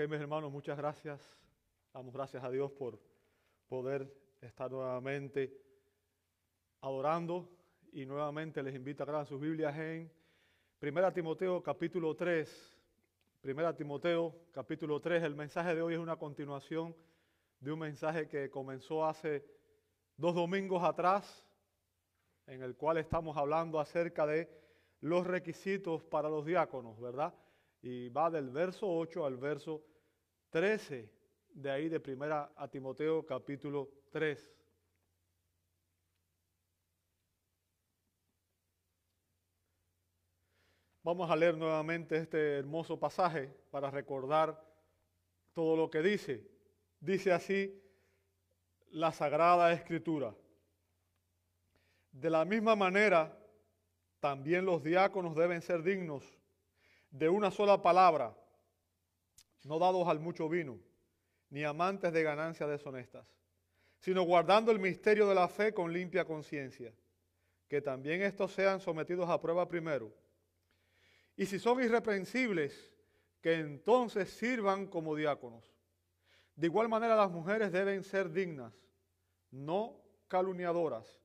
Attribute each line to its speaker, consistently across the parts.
Speaker 1: Ok, mis hermanos, muchas gracias. Damos gracias a Dios por poder estar nuevamente adorando y nuevamente les invito a grabar sus Biblias en 1 Timoteo capítulo 3. 1 Timoteo capítulo 3. El mensaje de hoy es una continuación de un mensaje que comenzó hace dos domingos atrás, en el cual estamos hablando acerca de los requisitos para los diáconos, ¿verdad? Y va del verso 8 al verso 13, de ahí de primera a Timoteo capítulo 3. Vamos a leer nuevamente este hermoso pasaje para recordar todo lo que dice. Dice así la Sagrada Escritura. De la misma manera, también los diáconos deben ser dignos de una sola palabra, no dados al mucho vino, ni amantes de ganancias deshonestas, sino guardando el misterio de la fe con limpia conciencia, que también estos sean sometidos a prueba primero. Y si son irreprensibles, que entonces sirvan como diáconos. De igual manera las mujeres deben ser dignas, no calumniadoras,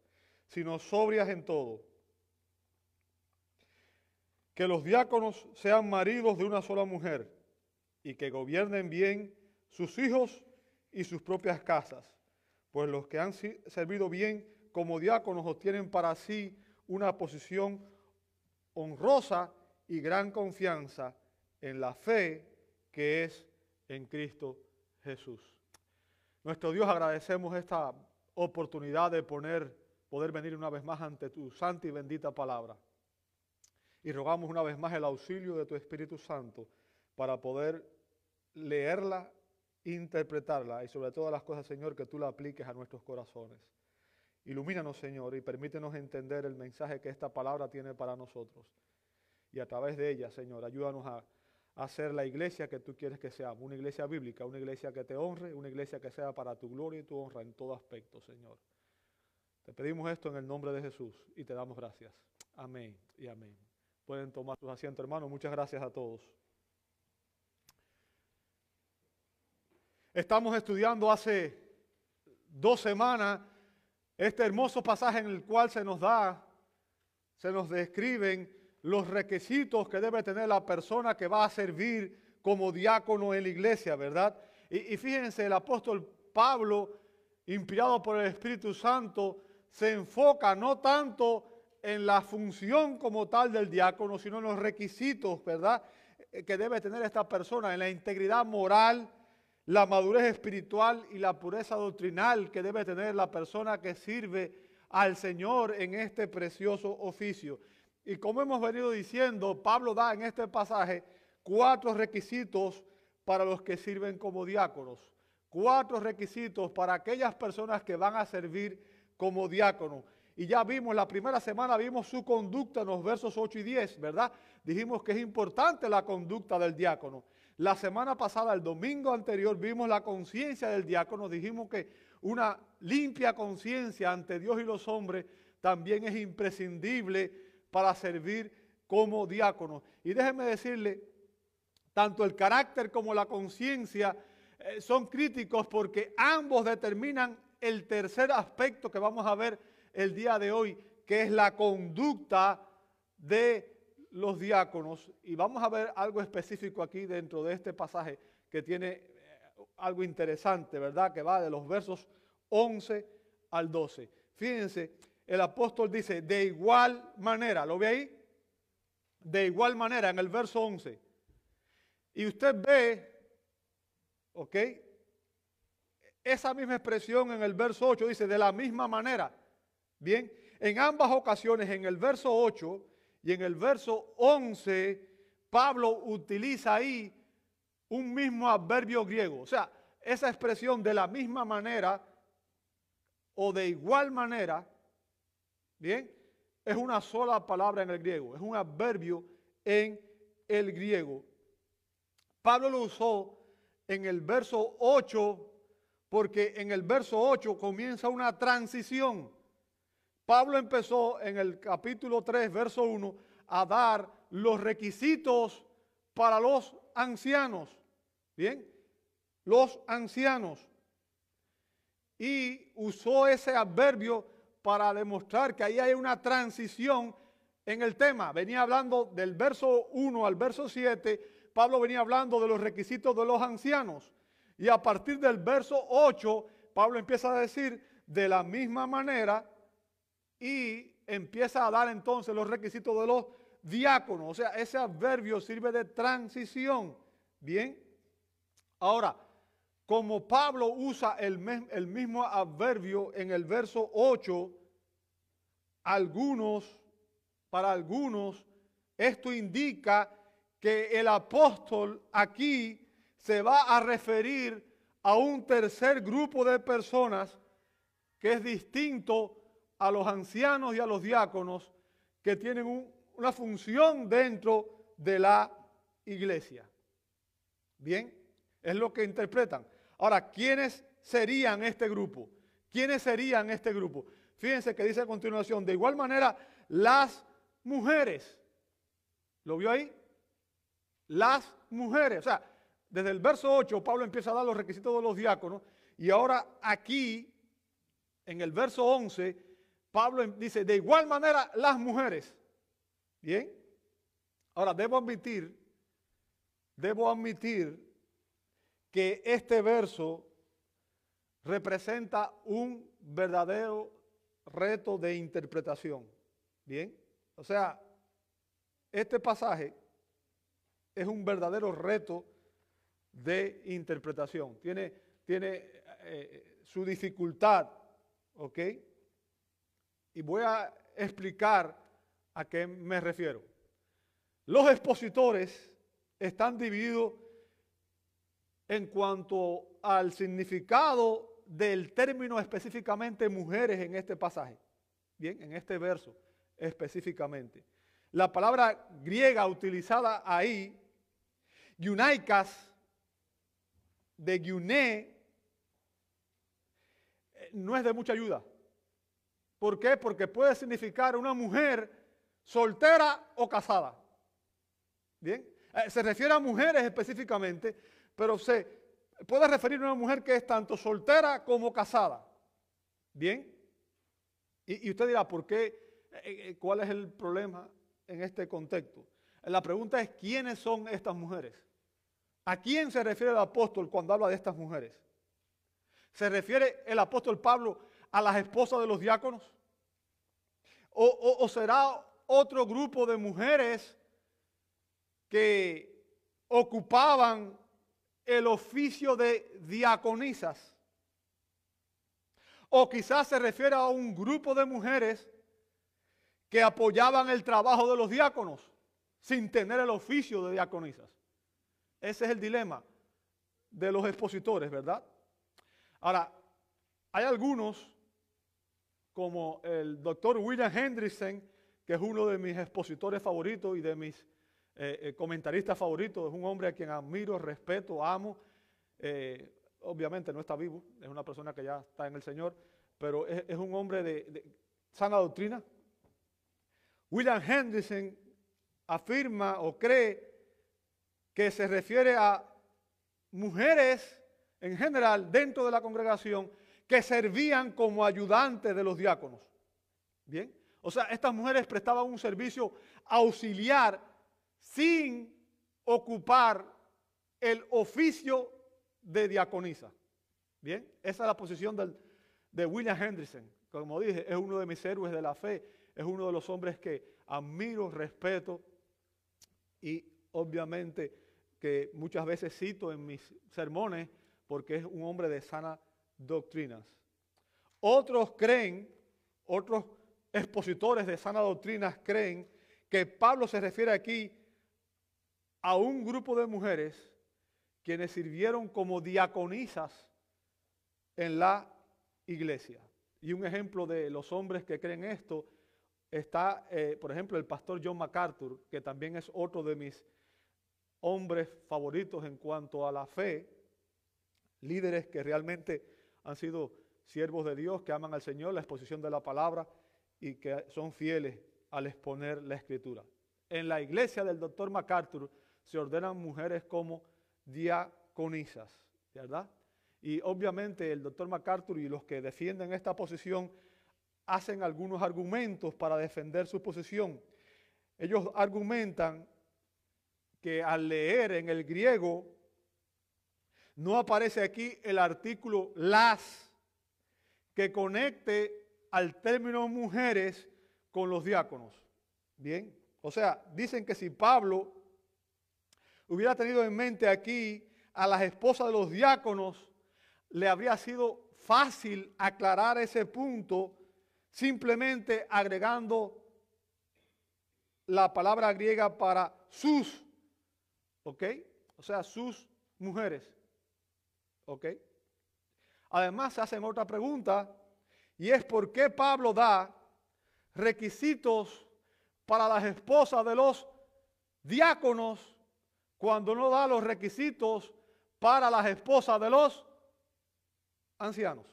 Speaker 1: sino sobrias en todo. Que los diáconos sean maridos de una sola mujer y que gobiernen bien sus hijos y sus propias casas, pues los que han servido bien como diáconos obtienen para sí una posición honrosa y gran confianza en la fe que es en Cristo Jesús. Nuestro Dios, agradecemos esta oportunidad de poner, poder venir una vez más ante tu santa y bendita palabra. Y rogamos una vez más el auxilio de tu Espíritu Santo para poder leerla, interpretarla y sobre todas las cosas, Señor, que tú la apliques a nuestros corazones. Ilumínanos, Señor, y permítenos entender el mensaje que esta palabra tiene para nosotros. Y a través de ella, Señor, ayúdanos a, hacer la iglesia que tú quieres que seamos, una iglesia bíblica, una iglesia que te honre, una iglesia que sea para tu gloria y tu honra en todo aspecto, Señor. Te pedimos esto en el nombre de Jesús y te damos gracias. Amén y amén. Pueden tomar sus asientos, hermanos. Muchas gracias a todos. Estamos estudiando hace dos semanas este hermoso pasaje en el cual se nos da, se nos describen los requisitos que debe tener la persona que va a servir como diácono en la iglesia, ¿verdad? Y, fíjense, el apóstol Pablo, inspirado por el Espíritu Santo, se enfoca no tanto en la función como tal del diácono, sino en los requisitos, ¿verdad? Eh, que debe tener esta persona, en la integridad moral, la madurez espiritual y la pureza doctrinal que debe tener la persona que sirve al Señor en este precioso oficio. Y como hemos venido diciendo, Pablo da en este pasaje cuatro requisitos para los que sirven como diáconos. Cuatro requisitos para aquellas personas que van a servir como diáconos. Y ya vimos, la primera semana vimos su conducta en los versos 8 y 10, ¿verdad? Dijimos que es importante la conducta del diácono. La semana pasada, el domingo anterior, vimos la conciencia del diácono. Dijimos que una limpia conciencia ante Dios y los hombres también es imprescindible para servir como diácono. Y déjenme decirle, tanto el carácter como la conciencia eh, son críticos porque ambos determinan el tercer aspecto que vamos a ver el día de hoy, que es la conducta de los diáconos y vamos a ver algo específico aquí dentro de este pasaje que tiene eh, algo interesante, ¿verdad? Que va de los versos 11 al 12. Fíjense, el apóstol dice, de igual manera, ¿lo ve ahí? De igual manera, en el verso 11. Y usted ve, ¿ok? Esa misma expresión en el verso 8 dice, de la misma manera. Bien, en ambas ocasiones, en el verso 8 y en el verso 11, Pablo utiliza ahí un mismo adverbio griego. O sea, esa expresión de la misma manera o de igual manera, bien, es una sola palabra en el griego, es un adverbio en el griego. Pablo lo usó en el verso 8 porque en el verso 8 comienza una transición. Pablo empezó en el capítulo 3, verso 1, a dar los requisitos para los ancianos. Bien, los ancianos. Y usó ese adverbio para demostrar que ahí hay una transición en el tema. Venía hablando del verso 1 al verso 7, Pablo venía hablando de los requisitos de los ancianos. Y a partir del verso 8, Pablo empieza a decir de la misma manera y empieza a dar entonces los requisitos de los diáconos. O sea, ese adverbio sirve de transición. Bien. Ahora, como Pablo usa el, el mismo adverbio en el verso 8, algunos, para algunos, esto indica que el apóstol aquí se va a referir a un tercer grupo de personas que es distinto a los ancianos y a los diáconos que tienen una función dentro de la iglesia. Bien, es lo que interpretan. Ahora, ¿quiénes serían este grupo? ¿Quiénes serían este grupo? Fíjense que dice a continuación, de igual manera, las mujeres. ¿Lo vio ahí? Las mujeres. O sea, desde el verso 8, Pablo empieza a dar los requisitos de los diáconos. Y ahora aquí, en el verso 11, Pablo dice, de igual manera las mujeres. Bien. Ahora, debo admitir, debo admitir que este verso representa un verdadero reto de interpretación. Bien. O sea, este pasaje es un verdadero reto de interpretación. Tiene, tiene eh, su dificultad, ¿ok? Y voy a explicar a qué me refiero. Los expositores están divididos en cuanto al significado del término específicamente mujeres en este pasaje. Bien, en este verso específicamente. La palabra griega utilizada ahí, yunaikas, de Guiné eh, no es de mucha ayuda. ¿Por qué? Porque puede significar una mujer soltera o casada. Bien, eh, se refiere a mujeres específicamente, pero se puede referir a una mujer que es tanto soltera como casada. Bien, y, usted dirá, ¿por qué? Eh, ¿Cuál es el problema en este contexto? La pregunta es, ¿quiénes son estas mujeres? ¿A quién se refiere el apóstol cuando habla de estas mujeres? ¿Se refiere el apóstol Pablo a las esposas de los diáconos? ¿O, será otro grupo de mujeres que ocupaban el oficio de diaconisas? O quizás se refiere a un grupo de mujeres que apoyaban el trabajo de los diáconos sin tener el oficio de diaconisas. Ese es el dilema de los expositores, ¿verdad? Ahora, hay algunos, como el doctor William Hendrickson, que es uno de mis expositores favoritos y de mis eh, eh, comentaristas favoritos, es un hombre a quien admiro, respeto, amo. Eh, obviamente no está vivo, es una persona que ya está en el Señor, pero es, un hombre de, sana doctrina. William Hendrickson afirma o cree que se refiere a mujeres en general dentro de la congregación que servían como ayudantes de los diáconos. Bien, o sea, estas mujeres prestaban un servicio auxiliar sin ocupar el oficio de diaconisa. Bien, esa es la posición de William Henderson. Como dije, es uno de mis héroes de la fe, es uno de los hombres que admiro, respeto y obviamente que muchas veces cito en mis sermones porque es un hombre de sana doctrinas. Otros creen, otros expositores de sana doctrinas creen que Pablo se refiere aquí a un grupo de mujeres quienes sirvieron como diaconisas en la iglesia. Y un ejemplo de los hombres que creen esto está, eh, por ejemplo, el pastor John MacArthur, que también es otro de mis hombres favoritos en cuanto a la fe, líderes que realmente han sido siervos de Dios, que aman al Señor, la exposición de la palabra y que son fieles al exponer la escritura. En la iglesia del doctor MacArthur se ordenan mujeres como diaconisas, ¿verdad? Y obviamente el doctor MacArthur y los que defienden esta posición hacen algunos argumentos para defender su posición. Ellos argumentan que al leer en el griego no aparece aquí el artículo las que conecte al término mujeres con los diáconos. Bien, o sea, dicen que si Pablo hubiera tenido en mente aquí a las esposas de los diáconos, le habría sido fácil aclarar ese punto simplemente agregando la palabra griega para sus, ¿ok? O sea, sus mujeres, ¿ok? Además se hacen otra pregunta y es por qué Pablo da requisitos para las esposas de los diáconos cuando no da los requisitos para las esposas de los ancianos?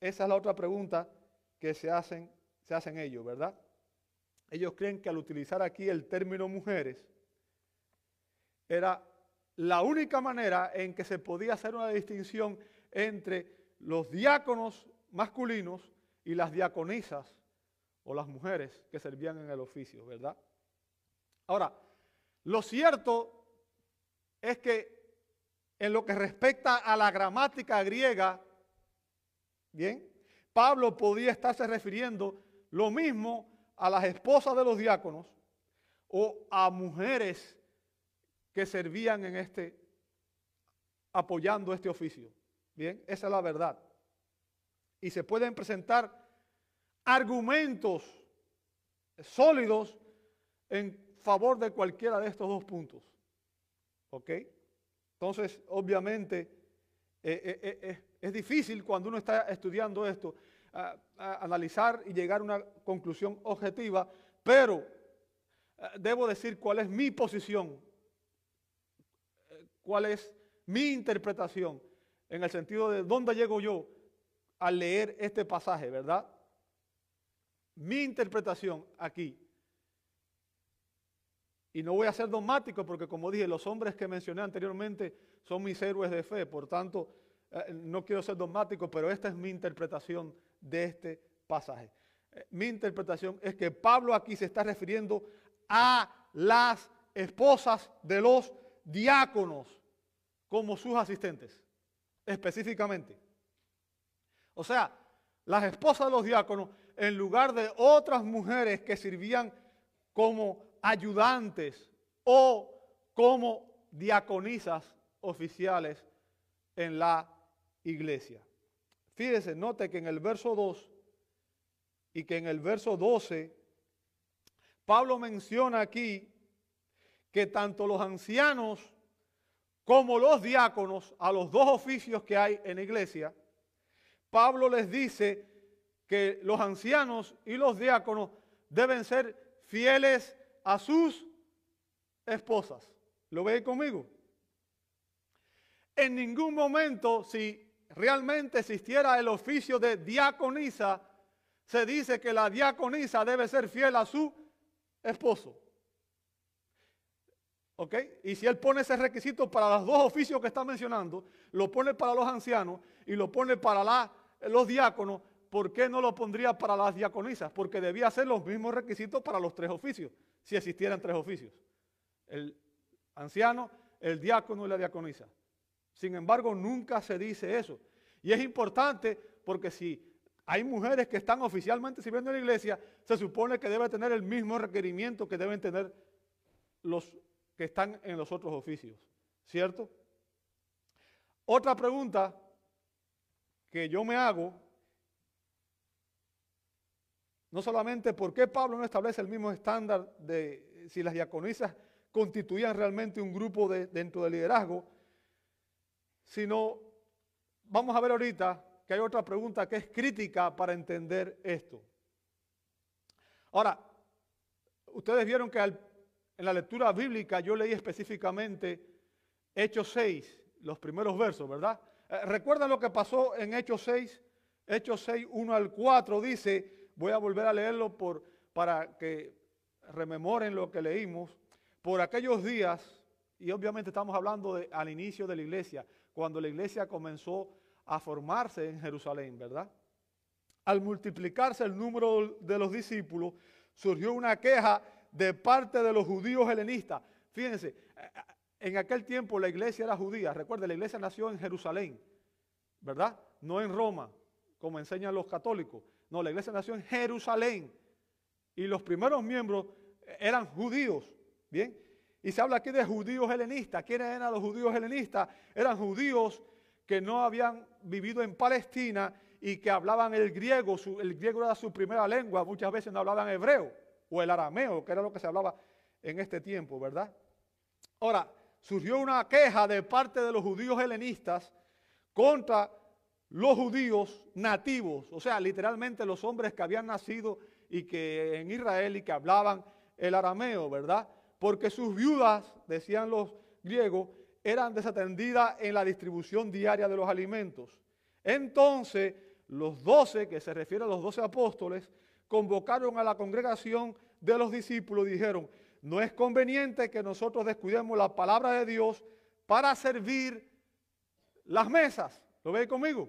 Speaker 1: Esa es la otra pregunta que se hacen, se hacen ellos, ¿verdad? Ellos creen que al utilizar aquí el término mujeres, era la única manera en que se podía hacer una distinción entre los diáconos masculinos y las diaconisas o las mujeres que servían en el oficio, ¿verdad? Ahora, lo cierto es que en lo que respecta a la gramática griega, Bien, Pablo podía estarse refiriendo lo mismo a las esposas de los diáconos o a mujeres que servían en este, apoyando este oficio. Bien, esa es la verdad. Y se pueden presentar argumentos sólidos en favor de cualquiera de estos dos puntos. ¿Ok? Entonces, obviamente, eh, eh, eh, es difícil cuando uno está estudiando esto, analizar y llegar a una conclusión objetiva, pero debo decir cuál es mi posición, cuál es mi interpretación, en el sentido de dónde llego yo al leer este pasaje, ¿verdad? Mi interpretación aquí. Y no voy a ser dogmático porque como dije, los hombres que mencioné anteriormente son mis héroes de fe, por tanto, eh, no quiero ser dogmático, pero esta es mi interpretación de este pasaje. Eh, mi interpretación es que Pablo aquí se está refiriendo a las esposas de los diáconos como sus asistentes, específicamente. O sea, las esposas de los diáconos, en lugar de otras mujeres que sirvían como ayudantes o como diaconisas oficiales en la iglesia. Fíjese, note que en el verso 2 y que en el verso 12, Pablo menciona aquí que tanto los ancianos como los diáconos, a los dos oficios que hay en la iglesia, Pablo les dice que los ancianos y los diáconos deben ser fieles a sus esposas. ¿Lo ve conmigo? En ningún momento, si realmente existiera el oficio de diaconisa, se dice que la diaconisa debe ser fiel a su esposo. ¿Ok? Y si él pone ese requisito para los dos oficios que está mencionando, lo pone para los ancianos y lo pone para los diáconos, ¿por qué no lo pondría para las diaconisas? Porque debía ser los mismos requisitos para los tres oficios, si existieran tres oficios. El anciano, el diácono y la diaconisa. Sin embargo, nunca se dice eso. Y es importante porque si hay mujeres que están oficialmente sirviendo en la iglesia, se supone que debe tener el mismo requerimiento que deben tener los que están en los otros oficios. ¿Cierto? Otra pregunta que yo me hago, no solamente por qué Pablo no establece el mismo estándar de si las diaconisas constituían realmente un grupo dentro del liderazgo, sino vamos a ver ahorita que hay otra pregunta que es crítica para entender esto. Ahora, ustedes vieron que en la lectura bíblica yo leí específicamente Hechos 6, los primeros versos, ¿verdad? Eh, ¿Recuerdan lo que pasó en Hechos 6? Hechos 6, 1 al 4 dice, voy a volver a leerlo por, para que rememoren lo que leímos. Por aquellos días y obviamente estamos hablando de, al inicio de la iglesia, cuando la iglesia comenzó a formarse en Jerusalén, ¿verdad? Al multiplicarse el número de los discípulos, surgió una queja de parte de los judíos helenistas. Fíjense, en aquel tiempo la iglesia era judía. Recuerden, la iglesia nació en Jerusalén, ¿verdad? No en Roma, como enseñan los católicos. No, la iglesia nació en Jerusalén. Y los primeros miembros eran judíos. Bien. Y se habla aquí de judíos helenistas. ¿Quiénes eran los judíos helenistas? Eran judíos que no habían vivido en Palestina y que hablaban el griego. el griego era su primera lengua. Muchas veces no hablaban hebreo o el arameo, que era lo que se hablaba en este tiempo, ¿verdad? Ahora, surgió una queja de parte de los judíos helenistas contra los judíos nativos, o sea, literalmente los hombres que habían nacido y que en Israel y que hablaban el arameo, ¿verdad? Porque sus viudas, decían los griegos, eran desatendidas en la distribución diaria de los alimentos. Entonces, los doce, que se refiere a los doce apóstoles, convocaron a la congregación de los discípulos y dijeron, no es conveniente que nosotros descuidemos la palabra de Dios para servir las mesas. ¿Lo veis conmigo?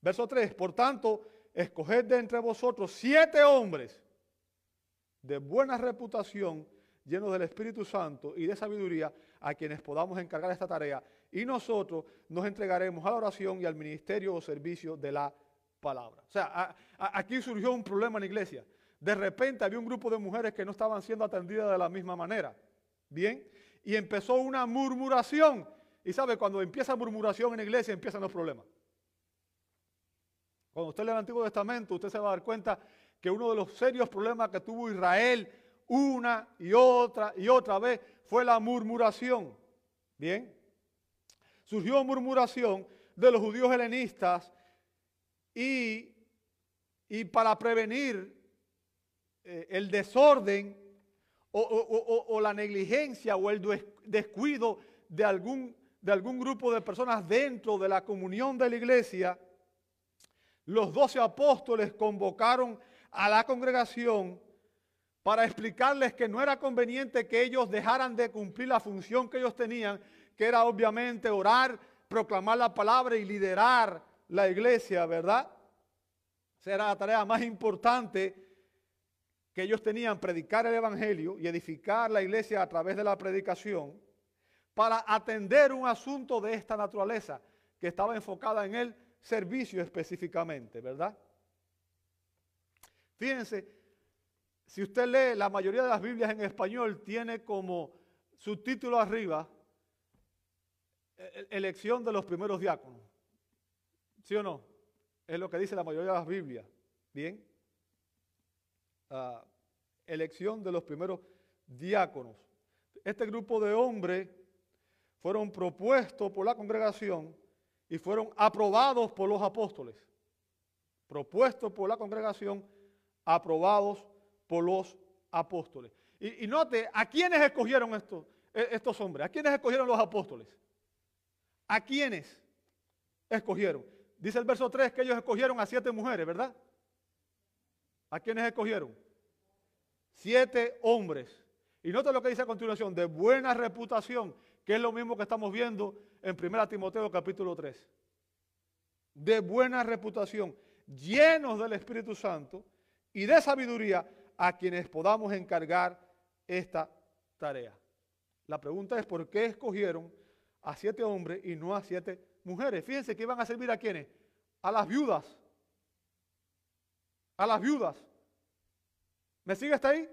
Speaker 1: Verso 3, por tanto, escoged de entre vosotros siete hombres de buena reputación, llenos del Espíritu Santo y de sabiduría, a quienes podamos encargar esta tarea, y nosotros nos entregaremos a la oración y al ministerio o servicio de la palabra. O sea, aquí surgió un problema en la iglesia. De repente había un grupo de mujeres que no estaban siendo atendidas de la misma manera. Bien, y empezó una murmuración. Y sabe, cuando empieza murmuración en la iglesia empiezan los problemas. Cuando usted lee el Antiguo Testamento, usted se va a dar cuenta que uno de los serios problemas que tuvo Israel una y otra y otra vez fue la murmuración. Bien, surgió murmuración de los judíos helenistas y, y para prevenir eh, el desorden o, la negligencia o el descuido de algún, de algún grupo de personas dentro de la comunión de la iglesia, los doce apóstoles convocaron a la congregación para explicarles que no era conveniente que ellos dejaran de cumplir la función que ellos tenían, que era obviamente orar, proclamar la palabra y liderar la iglesia, ¿verdad? Será la tarea más importante que ellos tenían predicar el Evangelio y edificar la iglesia a través de la predicación para atender un asunto de esta naturaleza que estaba enfocada en el servicio específicamente, ¿verdad? Fíjense, si usted lee la mayoría de las Biblias en español, tiene como subtítulo arriba e-, e-, elección de los primeros diáconos. ¿Sí o no? Es lo que dice la mayoría de las Biblias. Bien. Ah, elección de los primeros diáconos. Este grupo de hombres fueron propuestos por la congregación y fueron aprobados por los apóstoles. Propuestos por la congregación, aprobados por los apóstoles. Y, note, ¿a quiénes escogieron estos, e, estos hombres? ¿A quiénes escogieron los apóstoles? ¿A quiénes escogieron? Dice el verso 3 que ellos escogieron a siete mujeres, ¿verdad? ¿A quiénes escogieron? Siete hombres. Y nota lo que dice a continuación, de buena reputación, que es lo mismo que estamos viendo en 1 Timoteo capítulo 3. De buena reputación, llenos del Espíritu Santo y de sabiduría a quienes podamos encargar esta tarea. La pregunta es por qué escogieron a siete hombres y no a siete mujeres. Fíjense que iban a servir a quienes? A las viudas a las viudas. ¿Me sigue hasta ahí?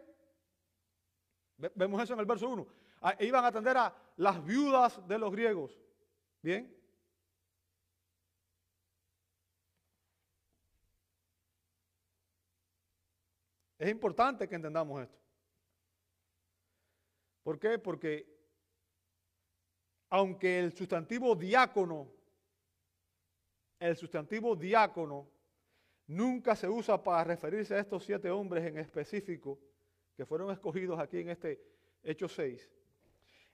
Speaker 1: Vemos eso en el verso 1. Ah, e iban a atender a las viudas de los griegos. ¿Bien? Es importante que entendamos esto. ¿Por qué? Porque aunque el sustantivo diácono, el sustantivo diácono nunca se usa para referirse a estos siete hombres en específico que fueron escogidos aquí en este Hecho 6.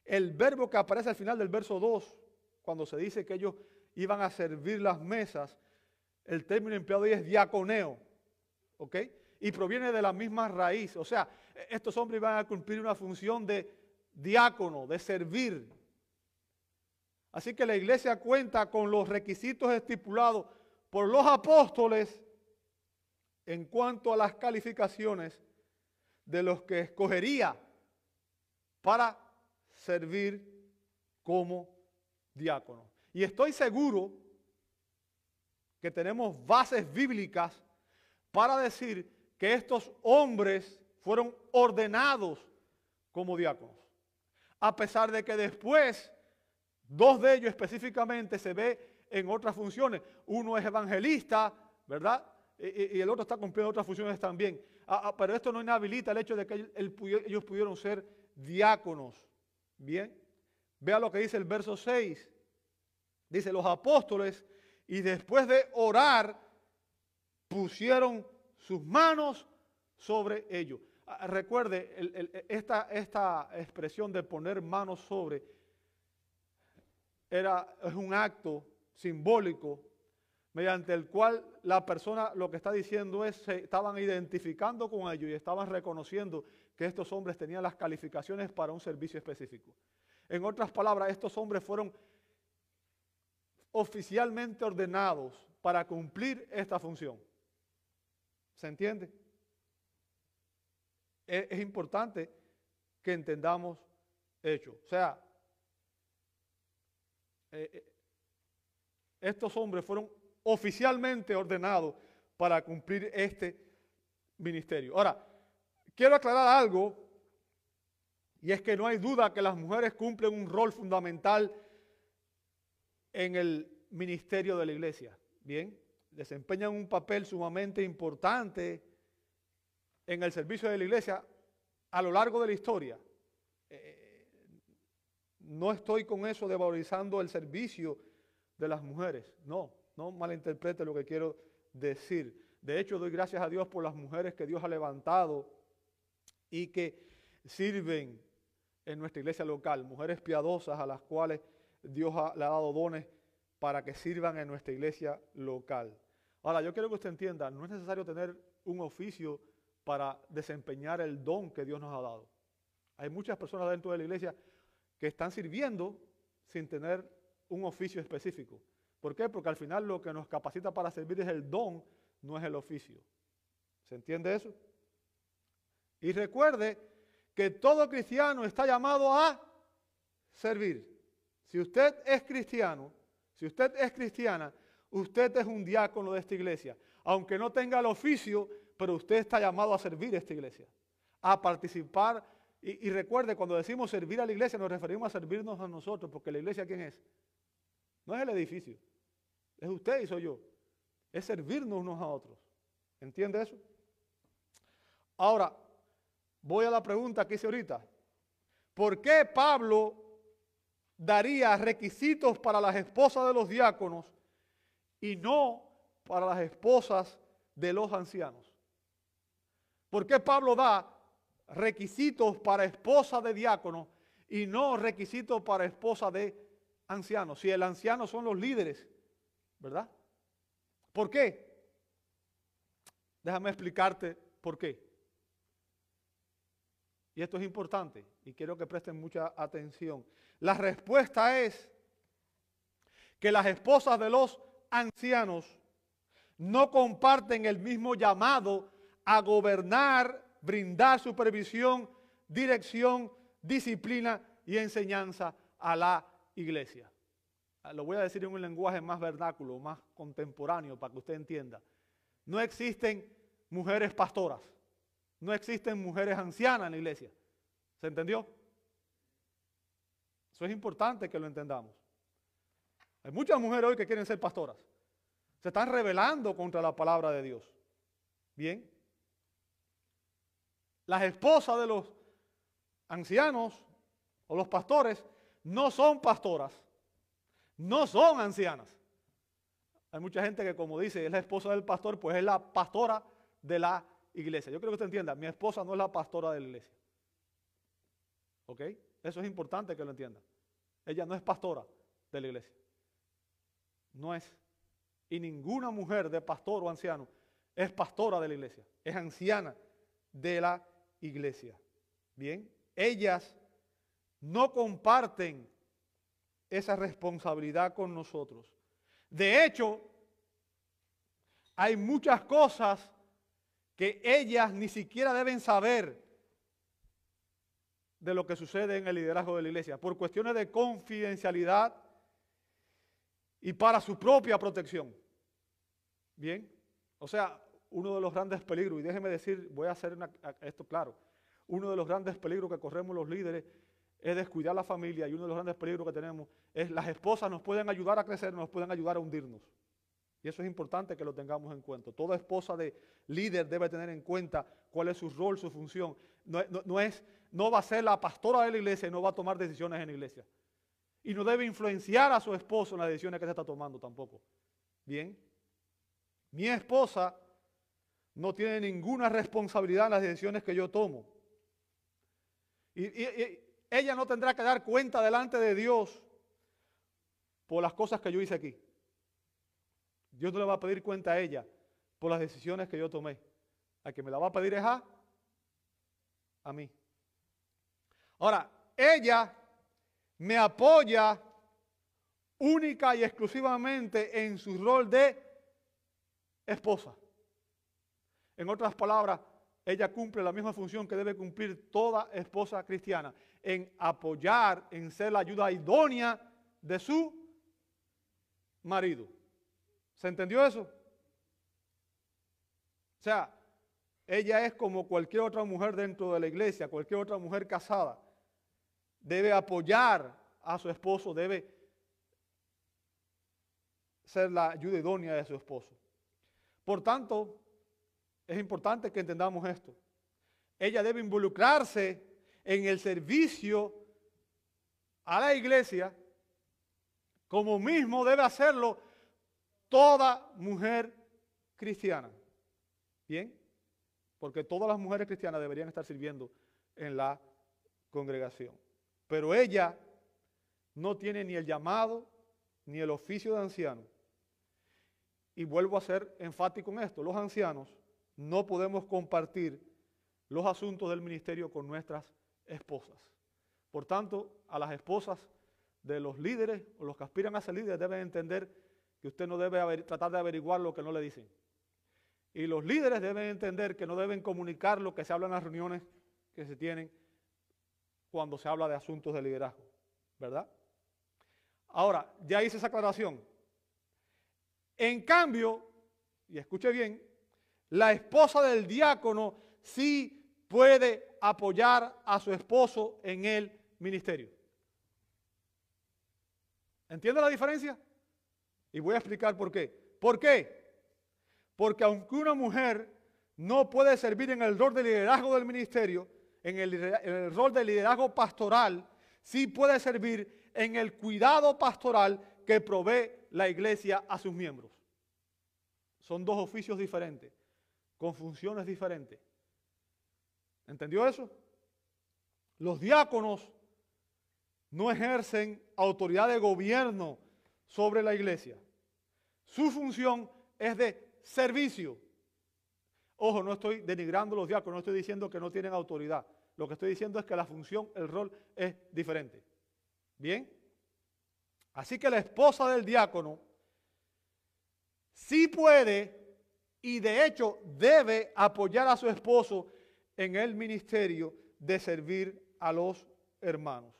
Speaker 1: El verbo que aparece al final del verso 2, cuando se dice que ellos iban a servir las mesas, el término empleado ahí es diaconeo, ¿ok? Y proviene de la misma raíz, o sea, estos hombres iban a cumplir una función de, diácono, de servir. Así que la iglesia cuenta con los requisitos estipulados por los apóstoles en cuanto a las calificaciones de los que escogería para servir como diácono. Y estoy seguro que tenemos bases bíblicas para decir que estos hombres fueron ordenados como diáconos. A pesar de que después, dos de ellos específicamente se ve en otras funciones. Uno es evangelista, ¿verdad? Y, el otro está cumpliendo otras funciones también. Ah, ah, pero esto no inhabilita el hecho de que ellos pudieron ser diáconos. Bien. Vea lo que dice el verso 6. Dice, los apóstoles, y después de orar, pusieron sus manos sobre ellos. Ah, recuerde, esta, esta expresión de poner manos sobre era, es un acto simbólico mediante el cual la persona lo que está diciendo es, se estaban identificando con ellos y estaban reconociendo que estos hombres tenían las calificaciones para un servicio específico. En otras palabras, estos hombres fueron oficialmente ordenados para cumplir esta función. ¿Se entiende? Es, importante que entendamos hecho. O sea, eh, eh, estos hombres fueron oficialmente ordenados para cumplir este ministerio. Ahora, quiero aclarar algo, y es que no hay duda que las mujeres cumplen un rol fundamental en el ministerio de la iglesia. Bien, desempeñan un papel sumamente importante en el servicio de la iglesia a lo largo de la historia. Eh, no estoy con eso de valorizando el servicio de las mujeres, no, no malinterprete lo que quiero decir. De hecho, doy gracias a Dios por las mujeres que Dios ha levantado y que sirven en nuestra iglesia local, mujeres piadosas a las cuales Dios le ha dado dones para que sirvan en nuestra iglesia local. Ahora, yo quiero que usted entienda, no es necesario tener un oficio para desempeñar el don que Dios nos ha dado. Hay muchas personas dentro de la iglesia que están sirviendo sin tener un oficio específico. ¿Por qué? Porque al final lo que nos capacita para servir es el don, no es el oficio. ¿Se entiende eso? Y recuerde que todo cristiano está llamado a servir. Si usted es cristiano, si usted es cristiana, usted es un diácono de esta iglesia. Aunque no tenga el oficio, pero usted está llamado a servir a esta iglesia, a participar. Y, recuerde, cuando decimos servir a la iglesia, nos referimos a servirnos a nosotros, porque la iglesia, ¿quién es? No es el edificio. Es usted y soy yo. Es servirnos unos a otros. ¿Entiende eso? Ahora, voy a la pregunta que hice ahorita. ¿Por qué Pablo daría requisitos para las esposas de los diáconos y no para las esposas de los ancianos? ¿Por qué Pablo da requisitos para esposa de diáconos y no requisitos para esposa de ancianos, si el anciano son los líderes, ¿verdad? ¿Por qué? Déjame explicarte por qué. Y esto es importante y quiero que presten mucha atención. La respuesta es que las esposas de los ancianos no comparten el mismo llamado a gobernar, brindar supervisión, dirección, disciplina y enseñanza a la iglesia. Ah, lo voy a decir en un lenguaje más vernáculo, más contemporáneo, para que usted entienda. No existen mujeres pastoras. No existen mujeres ancianas en la iglesia. ¿Se entendió? Eso es importante que lo entendamos. Hay muchas mujeres hoy que quieren ser pastoras. Se están rebelando contra la palabra de Dios. Bien. Las esposas de los ancianos o los pastores no son pastoras, no son ancianas. Hay mucha gente que como dice, es la esposa del pastor, pues es la pastora de la iglesia. Yo creo que usted entienda, mi esposa no es la pastora de la iglesia. ¿Ok? Eso es importante que lo entienda. Ella no es pastora de la iglesia. No es. Y ninguna mujer de pastor o anciano es pastora de la iglesia. Es anciana de la iglesia. Bien. Ellas no comparten esa responsabilidad con nosotros. De hecho, hay muchas cosas que ellas ni siquiera deben saber de lo que sucede en el liderazgo de la iglesia, por cuestiones de confidencialidad y para su propia protección. Bien, o sea, uno de los grandes peligros, y déjeme decir, voy a hacer esto claro, uno de los grandes peligros que corremos los líderes es descuidar la familia y uno de los grandes peligros que tenemos es las esposas nos pueden ayudar a crecer, nos pueden ayudar a hundirnos. Y eso es importante que lo tengamos en cuenta. Toda esposa de líder debe tener en cuenta cuál es su rol, su función. No, es, no va a ser la pastora de la iglesia y no va a tomar decisiones en la iglesia. Y no debe influenciar a su esposo en las decisiones que se está tomando tampoco. Bien. Mi esposa no tiene ninguna responsabilidad en las decisiones que yo tomo. y ella no tendrá que dar cuenta delante de Dios por las cosas que yo hice aquí. Dios no le va a pedir cuenta a ella por las decisiones que yo tomé. A que me la va a pedir es a, a mí. Ahora, ella me apoya única y exclusivamente en su rol de esposa. En otras palabras, ella cumple la misma función que debe cumplir toda esposa cristiana en apoyar, en ser la ayuda idónea de su marido. ¿Se entendió eso? O sea, ella es como cualquier otra mujer dentro de la iglesia, cualquier otra mujer casada. Debe apoyar a su esposo, debe ser la ayuda idónea de su esposo. Por tanto, es importante que entendamos esto. Ella debe involucrarse en el servicio a la iglesia, como mismo debe hacerlo toda mujer cristiana. ¿Bien? Porque todas las mujeres cristianas deberían estar sirviendo en la congregación. Pero ella no tiene ni el llamado ni el oficio de anciano. Y vuelvo a ser enfático en esto. Los ancianos no podemos compartir los asuntos del ministerio con nuestras esposas. Por tanto, a las esposas de los líderes o los que aspiran a ser líderes deben entender que usted no debe tratar de averiguar lo que no le dicen. Y los líderes deben entender que no deben comunicar lo que se habla en las reuniones que se tienen cuando se habla de asuntos de liderazgo. ¿Verdad? Ahora, ya hice esa aclaración. En cambio, y escuche bien, la esposa del diácono sí puede apoyar a su esposo en el ministerio. ¿Entiende la diferencia? Y voy a explicar por qué. ¿Por qué? Porque aunque una mujer no puede servir en el rol de liderazgo del ministerio, en el, en el rol de liderazgo pastoral, sí puede servir en el cuidado pastoral que provee la iglesia a sus miembros. Son dos oficios diferentes, con funciones diferentes. ¿Entendió eso? Los diáconos no ejercen autoridad de gobierno sobre la iglesia. Su función es de servicio. Ojo, no estoy denigrando a los diáconos, no estoy diciendo que no tienen autoridad. Lo que estoy diciendo es que la función, el rol es diferente. ¿Bien? Así que la esposa del diácono sí puede y de hecho debe apoyar a su esposo en el ministerio de servir a los hermanos.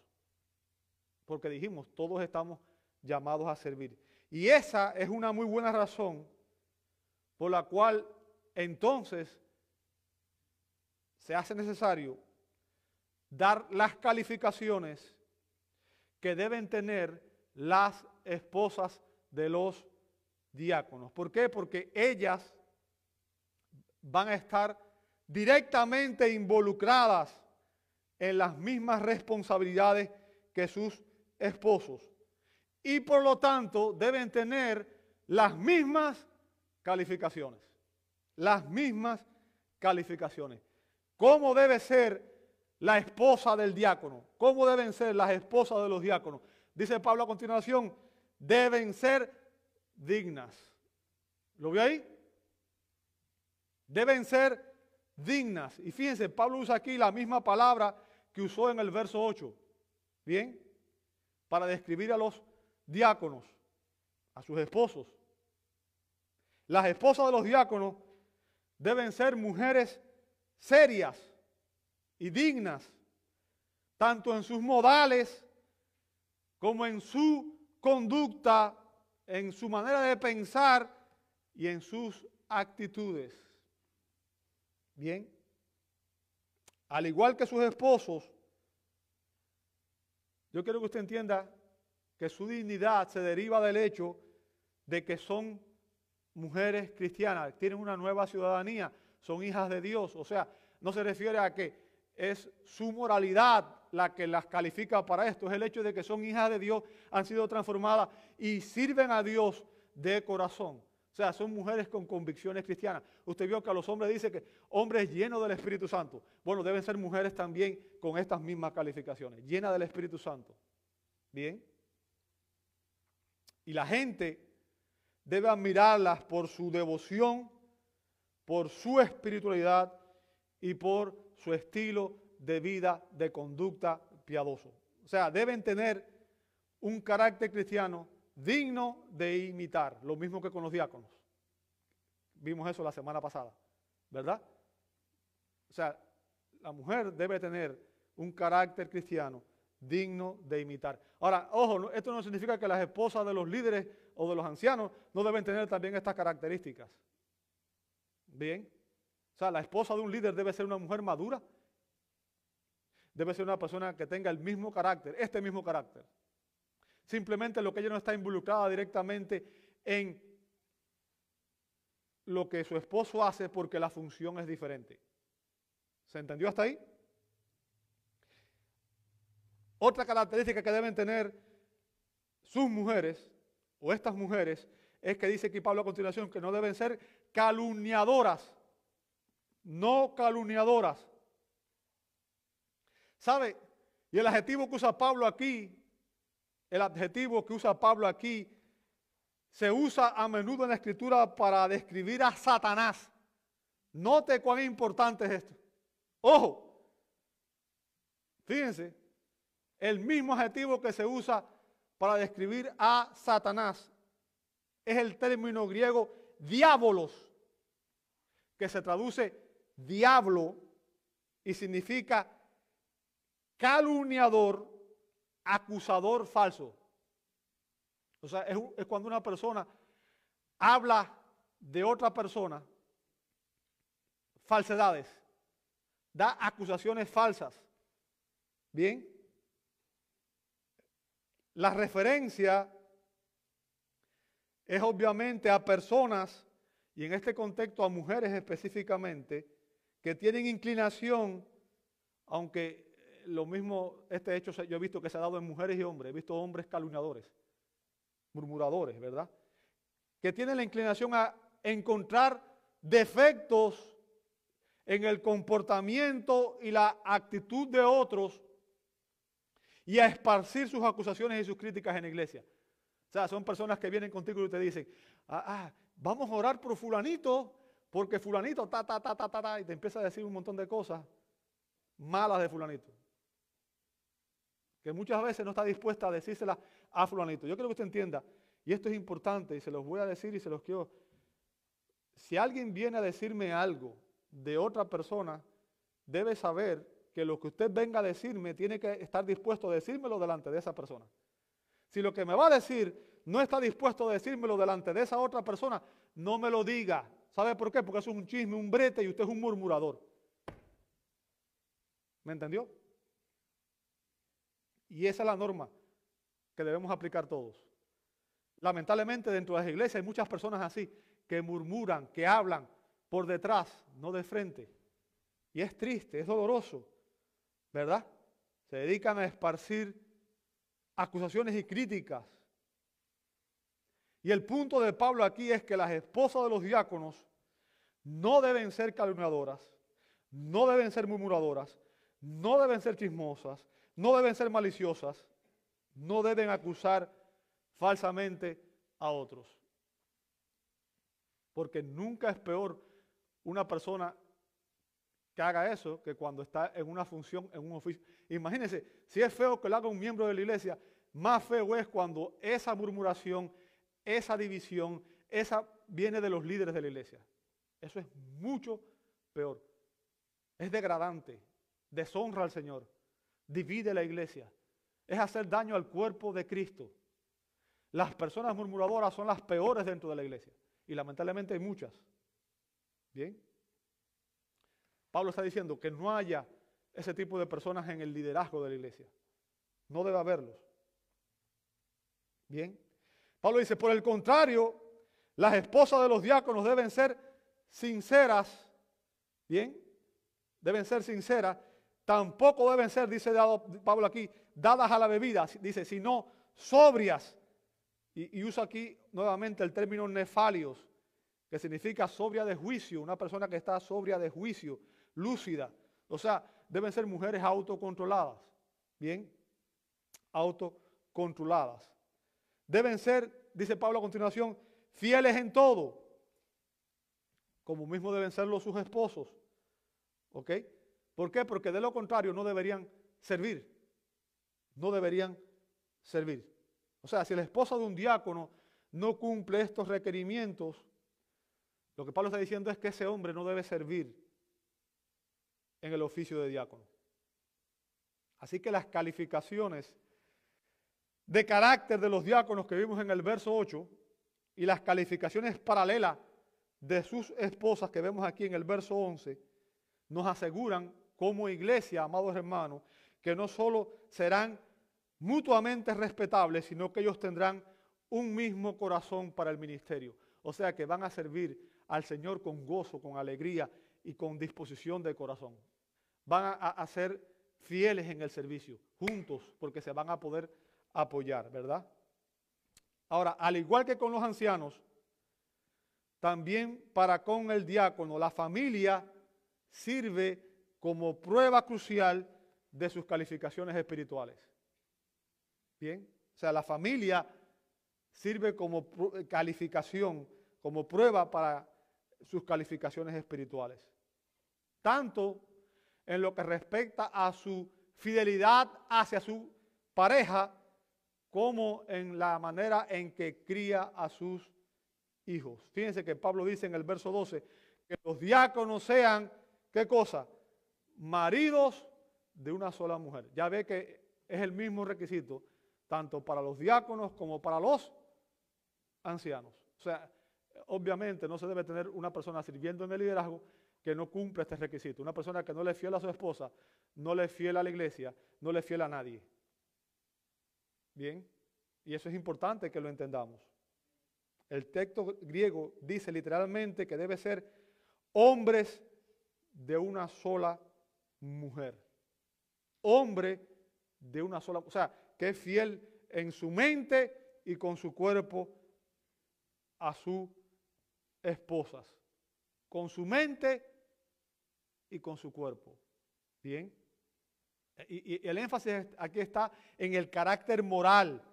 Speaker 1: Porque dijimos, todos estamos llamados a servir. Y esa es una muy buena razón por la cual entonces se hace necesario dar las calificaciones que deben tener las esposas de los diáconos. ¿Por qué? Porque ellas van a estar directamente involucradas en las mismas responsabilidades que sus esposos. Y por lo tanto deben tener las mismas calificaciones. Las mismas calificaciones. ¿Cómo debe ser la esposa del diácono? ¿Cómo deben ser las esposas de los diáconos? Dice Pablo a continuación, deben ser dignas. ¿Lo vio ahí? Deben ser dignas. Y fíjense, Pablo usa aquí la misma palabra que usó en el verso 8. Bien, para describir a los diáconos, a sus esposos. Las esposas de los diáconos deben ser mujeres serias y dignas, tanto en sus modales como en su conducta, en su manera de pensar y en sus actitudes. Bien, al igual que sus esposos, yo quiero que usted entienda que su dignidad se deriva del hecho de que son mujeres cristianas, tienen una nueva ciudadanía, son hijas de Dios. O sea, no se refiere a que es su moralidad la que las califica para esto, es el hecho de que son hijas de Dios, han sido transformadas y sirven a Dios de corazón. Sea, son mujeres con convicciones cristianas. Usted vio que a los hombres dice que hombres llenos del Espíritu Santo. Bueno, deben ser mujeres también con estas mismas calificaciones, llenas del Espíritu Santo. Bien. Y la gente debe admirarlas por su devoción, por su espiritualidad y por su estilo de vida, de conducta piadoso. O sea, deben tener un carácter cristiano digno de imitar, lo mismo que con los diáconos. Vimos eso la semana pasada, ¿verdad? O sea, la mujer debe tener un carácter cristiano digno de imitar. Ahora, ojo, esto no significa que las esposas de los líderes o de los ancianos no deben tener también estas características. Bien. O sea, la esposa de un líder debe ser una mujer madura. Debe ser una persona que tenga el mismo carácter, este mismo carácter. Simplemente lo que ella no está involucrada directamente en lo que su esposo hace porque la función es diferente. ¿Se entendió hasta ahí? Otra característica que deben tener sus mujeres, o estas mujeres, es que dice aquí Pablo a continuación que no deben ser calumniadoras, no calumniadoras. ¿Sabe? Y el adjetivo que usa Pablo aquí, el adjetivo que usa Pablo aquí, se usa a menudo en la escritura para describir a Satanás. Note cuán importante es esto. Ojo, fíjense, el mismo adjetivo que se usa para describir a Satanás es el término griego diabolos, que se traduce diablo y significa calumniador, acusador falso. O sea, es, cuando una persona habla de otra persona falsedades, da acusaciones falsas. Bien, la referencia es obviamente a personas, y en este contexto a mujeres específicamente, que tienen inclinación, aunque lo mismo, este hecho yo he visto que se ha dado en mujeres y hombres, he visto hombres calumniadores, murmuradores, ¿verdad? Que tienen la inclinación a encontrar defectos en el comportamiento y la actitud de otros y a esparcir sus acusaciones y sus críticas en la iglesia. O sea, son personas que vienen contigo y te dicen, ah, ah, vamos a orar por fulanito, porque fulanito, ta, ta, ta, ta, ta, ta, y te empieza a decir un montón de cosas malas de fulanito. Que muchas veces no está dispuesta a decírselas a fulanito. Yo quiero que usted entienda, y esto es importante, y se los voy a decir y se los quiero. Si alguien viene a decirme algo de otra persona, debe saber que lo que usted venga a decirme tiene que estar dispuesto a decírmelo delante de esa persona. Si lo que me va a decir no está dispuesto a decírmelo delante de esa otra persona, no me lo diga. ¿Sabe por qué? Porque eso es un chisme, un brete y usted es un murmurador. ¿Me entendió? Y esa es la norma que debemos aplicar todos. Lamentablemente dentro de las iglesias hay muchas personas así que murmuran, que hablan por detrás, no de frente. Y es triste, es doloroso. ¿verdad? Se dedican a esparcir acusaciones y críticas. Y el punto de Pablo aquí es que las esposas de los diáconos no deben ser calumniadoras, no deben ser murmuradoras, no deben ser chismosas, no deben ser maliciosas, no deben acusar falsamente a otros. Porque nunca es peor una persona que haga eso que cuando está en una función, en un oficio. Imagínense, si es feo que lo haga un miembro de la iglesia, más feo es cuando esa murmuración, esa división, esa viene de los líderes de la iglesia. Eso es mucho peor. Es degradante, deshonra al Señor, divide la iglesia, es hacer daño al cuerpo de Cristo. Las personas murmuradoras son las peores dentro de la iglesia y lamentablemente hay muchas. Bien. Pablo está diciendo que no haya ese tipo de personas en el liderazgo de la iglesia. No debe haberlos. Bien. Pablo dice, por el contrario, las esposas de los diáconos deben ser sinceras. Bien. Deben ser sinceras. Tampoco deben ser, dice Pablo aquí, dadas a la bebida. Dice, sino sobrias. Y, y usa aquí nuevamente el término nefalios, que significa sobria de juicio. Una persona que está sobria de juicio lúcida. O sea, deben ser mujeres autocontroladas. Bien, autocontroladas. Deben ser, dice Pablo a continuación, fieles en todo, como mismo deben serlo sus esposos. ¿Ok? ¿Por qué? Porque de lo contrario no deberían servir. No deberían servir. O sea, si la esposa de un diácono no cumple estos requerimientos, lo que Pablo está diciendo es que ese hombre no debe servir en el oficio de diácono. Así que las calificaciones de carácter de los diáconos que vimos en el verso 8 y las calificaciones paralelas de sus esposas que vemos aquí en el verso 11 nos aseguran como iglesia, amados hermanos, que no solo serán mutuamente respetables, sino que ellos tendrán un mismo corazón para el ministerio. O sea que van a servir al Señor con gozo, con alegría y con disposición de corazón van a, ser fieles en el servicio, juntos, porque se van a poder apoyar, ¿verdad? Ahora, al igual que con los ancianos, también para con el diácono, la familia sirve como prueba crucial de sus calificaciones espirituales. Bien, o sea, la familia sirve como calificación, como prueba para sus calificaciones espirituales. Tanto en lo que respecta a su fidelidad hacia su pareja, como en la manera en que cría a sus hijos. Fíjense que Pablo dice en el verso 12 que los diáconos sean, ¿qué cosa? Maridos de una sola mujer. Ya ve que es el mismo requisito, tanto para los diáconos como para los ancianos. O sea, obviamente no se debe tener una persona sirviendo en el liderazgo que no cumple este requisito. Una persona que no le es fiel a su esposa, no le es fiel a la iglesia, no le es fiel a nadie. Bien, y eso es importante que lo entendamos. El texto griego dice literalmente que debe ser hombres de una sola mujer. Hombre de una sola, o sea, que es fiel en su mente y con su cuerpo a sus esposas. Con su mente y con su cuerpo. Bien. Y, el énfasis aquí está en el carácter moral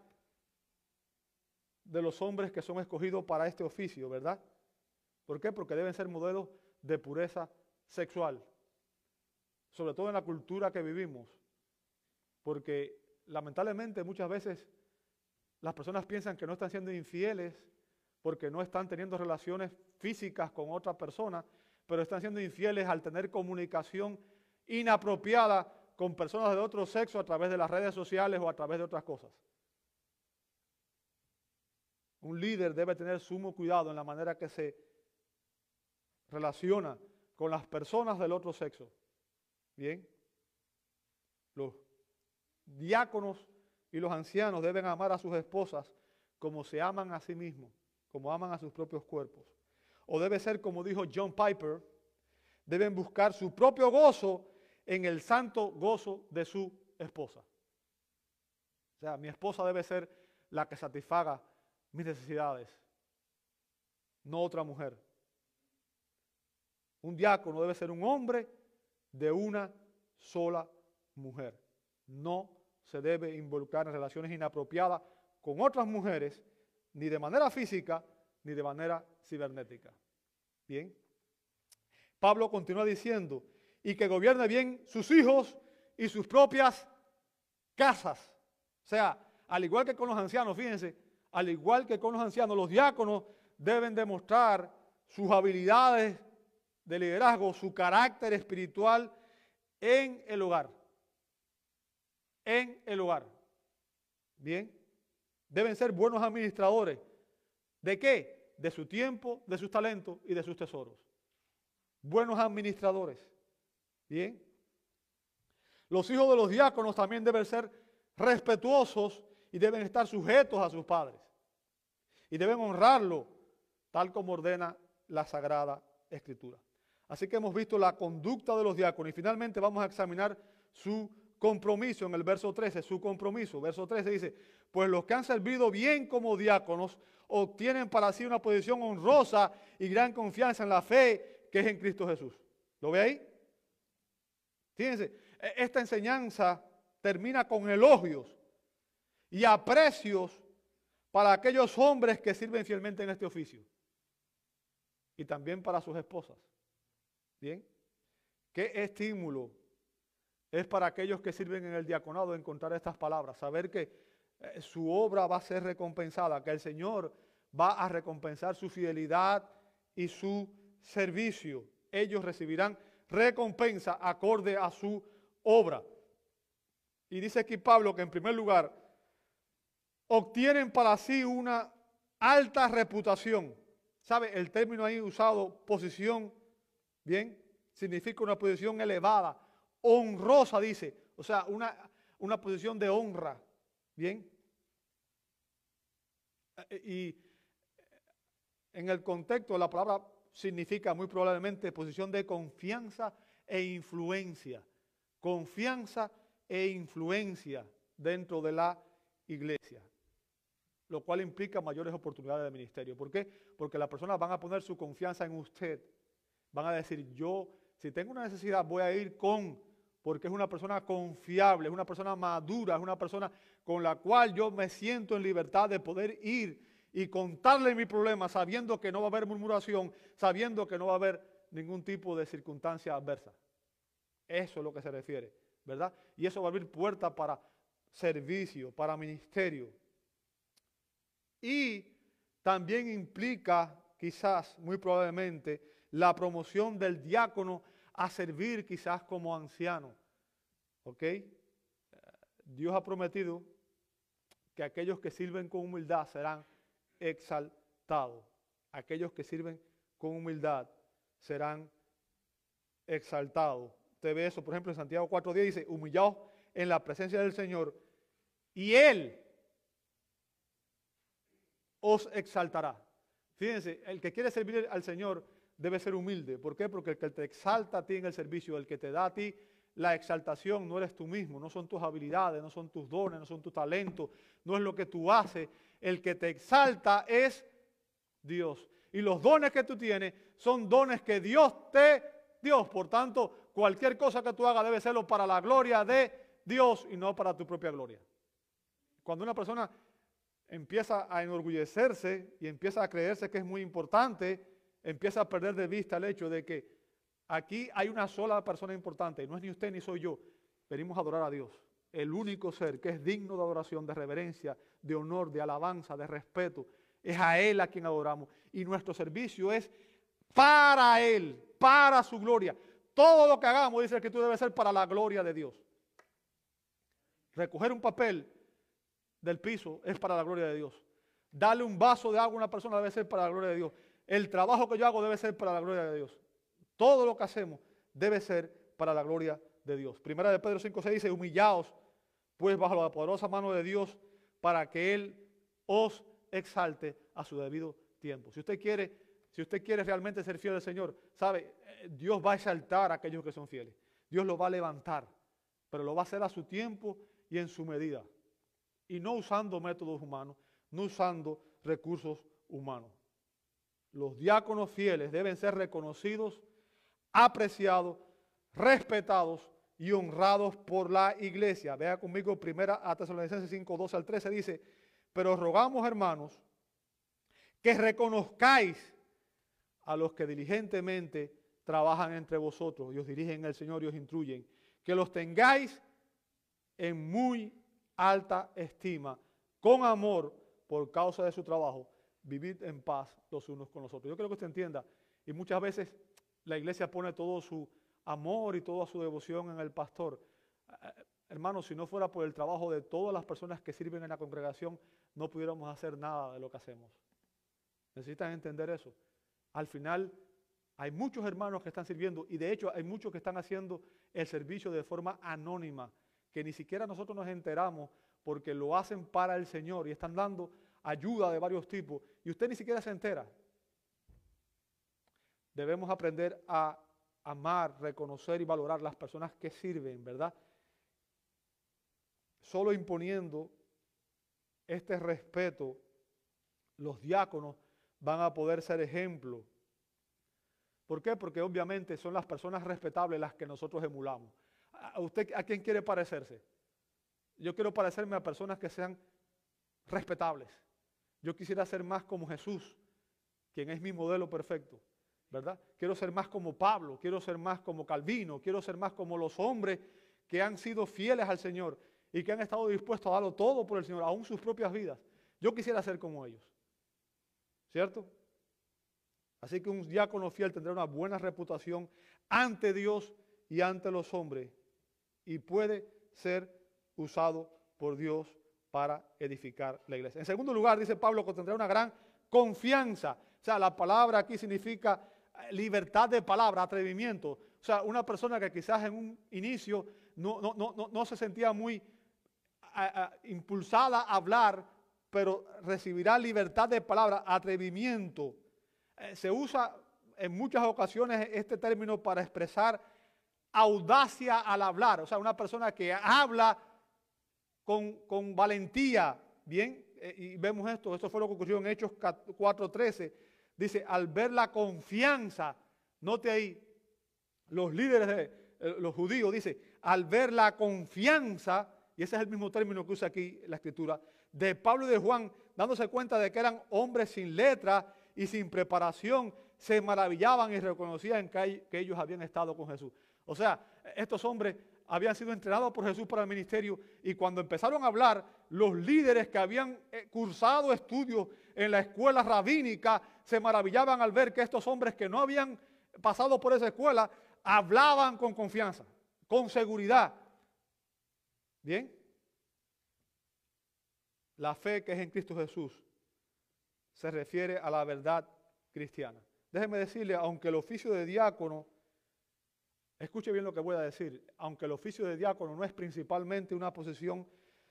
Speaker 1: de los hombres que son escogidos para este oficio, ¿verdad? ¿Por qué? Porque deben ser modelos de pureza sexual, sobre todo en la cultura que vivimos, porque lamentablemente muchas veces las personas piensan que no están siendo infieles porque no están teniendo relaciones físicas con otra persona, pero están siendo infieles al tener comunicación inapropiada con personas de otro sexo a través de las redes sociales o a través de otras cosas. Un líder debe tener sumo cuidado en la manera que se relaciona con las personas del otro sexo. Bien. Los diáconos y los ancianos deben amar a sus esposas como se aman a sí mismos, como aman a sus propios cuerpos o debe ser como dijo John Piper, deben buscar su propio gozo en el santo gozo de su esposa. O sea, mi esposa debe ser la que satisfaga mis necesidades, no otra mujer. Un diácono debe ser un hombre de una sola mujer. No se debe involucrar en relaciones inapropiadas con otras mujeres, ni de manera física, ni de manera cibernética. Bien. Pablo continúa diciendo, y que gobierne bien sus hijos y sus propias casas. O sea, al igual que con los ancianos, fíjense, al igual que con los ancianos, los diáconos deben demostrar sus habilidades de liderazgo, su carácter espiritual en el hogar. En el hogar. Bien. Deben ser buenos administradores. ¿De qué? De su tiempo, de sus talentos y de sus tesoros. Buenos administradores. Bien. Los hijos de los diáconos también deben ser respetuosos y deben estar sujetos a sus padres. Y deben honrarlo tal como ordena la Sagrada Escritura. Así que hemos visto la conducta de los diáconos y finalmente vamos a examinar su compromiso en el verso 13, su compromiso. Verso 13 dice, pues los que han servido bien como diáconos obtienen para sí una posición honrosa y gran confianza en la fe que es en Cristo Jesús. ¿Lo ve ahí? Fíjense, e-, esta enseñanza termina con elogios y aprecios para aquellos hombres que sirven fielmente en este oficio y también para sus esposas. Bien, qué estímulo es para aquellos que sirven en el diaconado encontrar estas palabras, saber que eh, su obra va a ser recompensada, que el Señor va a recompensar su fidelidad y su servicio. Ellos recibirán recompensa acorde a su obra. Y dice aquí Pablo que en primer lugar obtienen para sí una alta reputación. ¿Sabe? El término ahí usado, posición, bien, significa una posición elevada, honrosa, dice. O sea, una, una posición de honra, bien. Y en el contexto la palabra significa muy probablemente posición de confianza e influencia. Confianza e influencia dentro de la iglesia. Lo cual implica mayores oportunidades de ministerio. ¿Por qué? Porque las personas van a poner su confianza en usted. Van a decir, yo, si tengo una necesidad, voy a ir con, porque es una persona confiable, es una persona madura, es una persona con la cual yo me siento en libertad de poder ir y contarle mi problema sabiendo que no va a haber murmuración, sabiendo que no va a haber ningún tipo de circunstancia adversa. Eso es lo que se refiere, ¿verdad? Y eso va a abrir puertas para servicio, para ministerio. Y también implica, quizás, muy probablemente, la promoción del diácono a servir quizás como anciano. ¿Ok? Dios ha prometido que aquellos que sirven con humildad serán exaltado. Aquellos que sirven con humildad serán exaltados. Usted ve eso, por ejemplo, en Santiago 4.10 dice, humillados en la presencia del Señor y Él os exaltará. Fíjense, el que quiere servir al Señor debe ser humilde. ¿Por qué? Porque el que te exalta a ti en el servicio, el que te da a ti la exaltación, no eres tú mismo, no son tus habilidades, no son tus dones, no son tus talentos, no es lo que tú haces, el que te exalta es Dios. Y los dones que tú tienes son dones que Dios te dio. Por tanto, cualquier cosa que tú hagas debe serlo para la gloria de Dios y no para tu propia gloria. Cuando una persona empieza a enorgullecerse y empieza a creerse que es muy importante, empieza a perder de vista el hecho de que aquí hay una sola persona importante, y no es ni usted ni soy yo. Venimos a adorar a Dios el único ser que es digno de adoración, de reverencia, de honor, de alabanza, de respeto. Es a Él a quien adoramos. Y nuestro servicio es para Él, para su gloria. Todo lo que hagamos, dice que tú debe ser para la gloria de Dios. Recoger un papel del piso es para la gloria de Dios. Darle un vaso de agua a una persona debe ser para la gloria de Dios. El trabajo que yo hago debe ser para la gloria de Dios. Todo lo que hacemos debe ser para la gloria de Dios. Primera de Pedro 5, 6 dice, humillaos pues bajo la poderosa mano de Dios para que Él os exalte a su debido tiempo. Si usted quiere, si usted quiere realmente ser fiel al Señor, sabe, eh, Dios va a exaltar a aquellos que son fieles. Dios lo va a levantar, pero lo va a hacer a su tiempo y en su medida. Y no usando métodos humanos, no usando recursos humanos. Los diáconos fieles deben ser reconocidos, apreciados, respetados y honrados por la iglesia. Vea conmigo primera a Tesalonicenses 5, 12 al 13 dice, pero rogamos hermanos que reconozcáis a los que diligentemente trabajan entre vosotros y os dirigen el Señor y os instruyen, que los tengáis en muy alta estima, con amor por causa de su trabajo, vivid en paz los unos con los otros. Yo creo que usted entienda, y muchas veces la iglesia pone todo su amor y toda su devoción en el pastor. Eh, hermano, si no fuera por el trabajo de todas las personas que sirven en la congregación, no pudiéramos hacer nada de lo que hacemos. Necesitan entender eso. Al final, hay muchos hermanos que están sirviendo y de hecho hay muchos que están haciendo el servicio de forma anónima, que ni siquiera nosotros nos enteramos porque lo hacen para el Señor y están dando ayuda de varios tipos y usted ni siquiera se entera. Debemos aprender a amar, reconocer y valorar las personas que sirven, ¿verdad? Solo imponiendo este respeto, los diáconos van a poder ser ejemplo. ¿Por qué? Porque obviamente son las personas respetables las que nosotros emulamos. ¿A usted a quién quiere parecerse? Yo quiero parecerme a personas que sean respetables. Yo quisiera ser más como Jesús, quien es mi modelo perfecto, ¿verdad? Quiero ser más como Pablo, quiero ser más como Calvino, quiero ser más como los hombres que han sido fieles al Señor y que han estado dispuestos a darlo todo por el Señor, aún sus propias vidas. Yo quisiera ser como ellos. ¿Cierto? Así que un diácono fiel tendrá una buena reputación ante Dios y ante los hombres y puede ser usado por Dios para edificar la iglesia. En segundo lugar, dice Pablo que tendrá una gran confianza. O sea, la palabra aquí significa eh, libertad de palabra, atrevimiento. O sea, una persona que quizás en un inicio no, no, se sentía muy impulsada a hablar, pero recibirá libertad de palabra, atrevimiento. Eh, se usa en muchas ocasiones este término para expresar audacia al hablar, o sea, una persona que habla con, valentía, ¿bien? Eh, y vemos esto, esto fue lo que ocurrió en Hechos 4.13, dice, al ver la confianza, note ahí, los líderes de eh, los judíos, dice, al ver la confianza, y ese es el mismo término que usa aquí la escritura, de Pablo y de Juan, dándose cuenta de que eran hombres sin letra y sin preparación, se maravillaban y reconocían que, ellos habían estado con Jesús. O sea, estos hombres habían sido entrenados por Jesús para el ministerio y cuando empezaron a hablar, los líderes que habían eh, cursado estudios en la escuela rabínica se maravillaban al ver que estos hombres que no habían pasado por esa escuela hablaban con confianza, con seguridad. Bien, la fe que es en Cristo Jesús se refiere a la verdad cristiana. Déjeme decirle, aunque el oficio de diácono, escuche bien lo que voy a decir, aunque el oficio de diácono no es principalmente una posición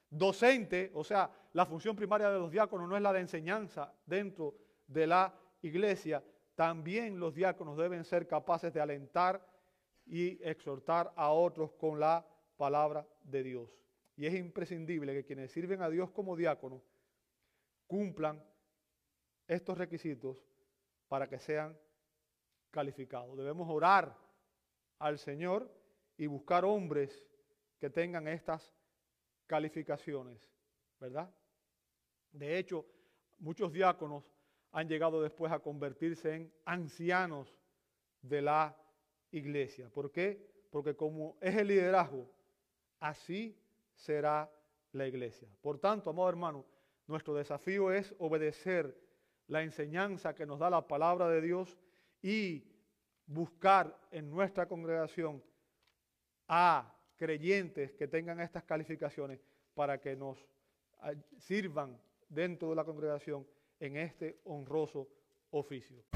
Speaker 1: docente, o sea, la función primaria de los diáconos no es la de enseñanza dentro de la iglesia, también los diáconos deben ser capaces de alentar y exhortar a otros con la palabra de Dios. Y es imprescindible que quienes sirven a Dios como diáconos cumplan estos requisitos para que sean calificados. Debemos orar al Señor y buscar hombres que tengan estas calificaciones, ¿verdad? De hecho, muchos diáconos han llegado después a convertirse en ancianos de la iglesia. ¿Por qué? Porque como es el liderazgo, así será la iglesia. Por tanto, amado hermano, nuestro desafío es obedecer la enseñanza que nos da la palabra de Dios y buscar en nuestra congregación a creyentes que tengan estas calificaciones para que nos sirvan dentro de la congregación en este honroso oficio.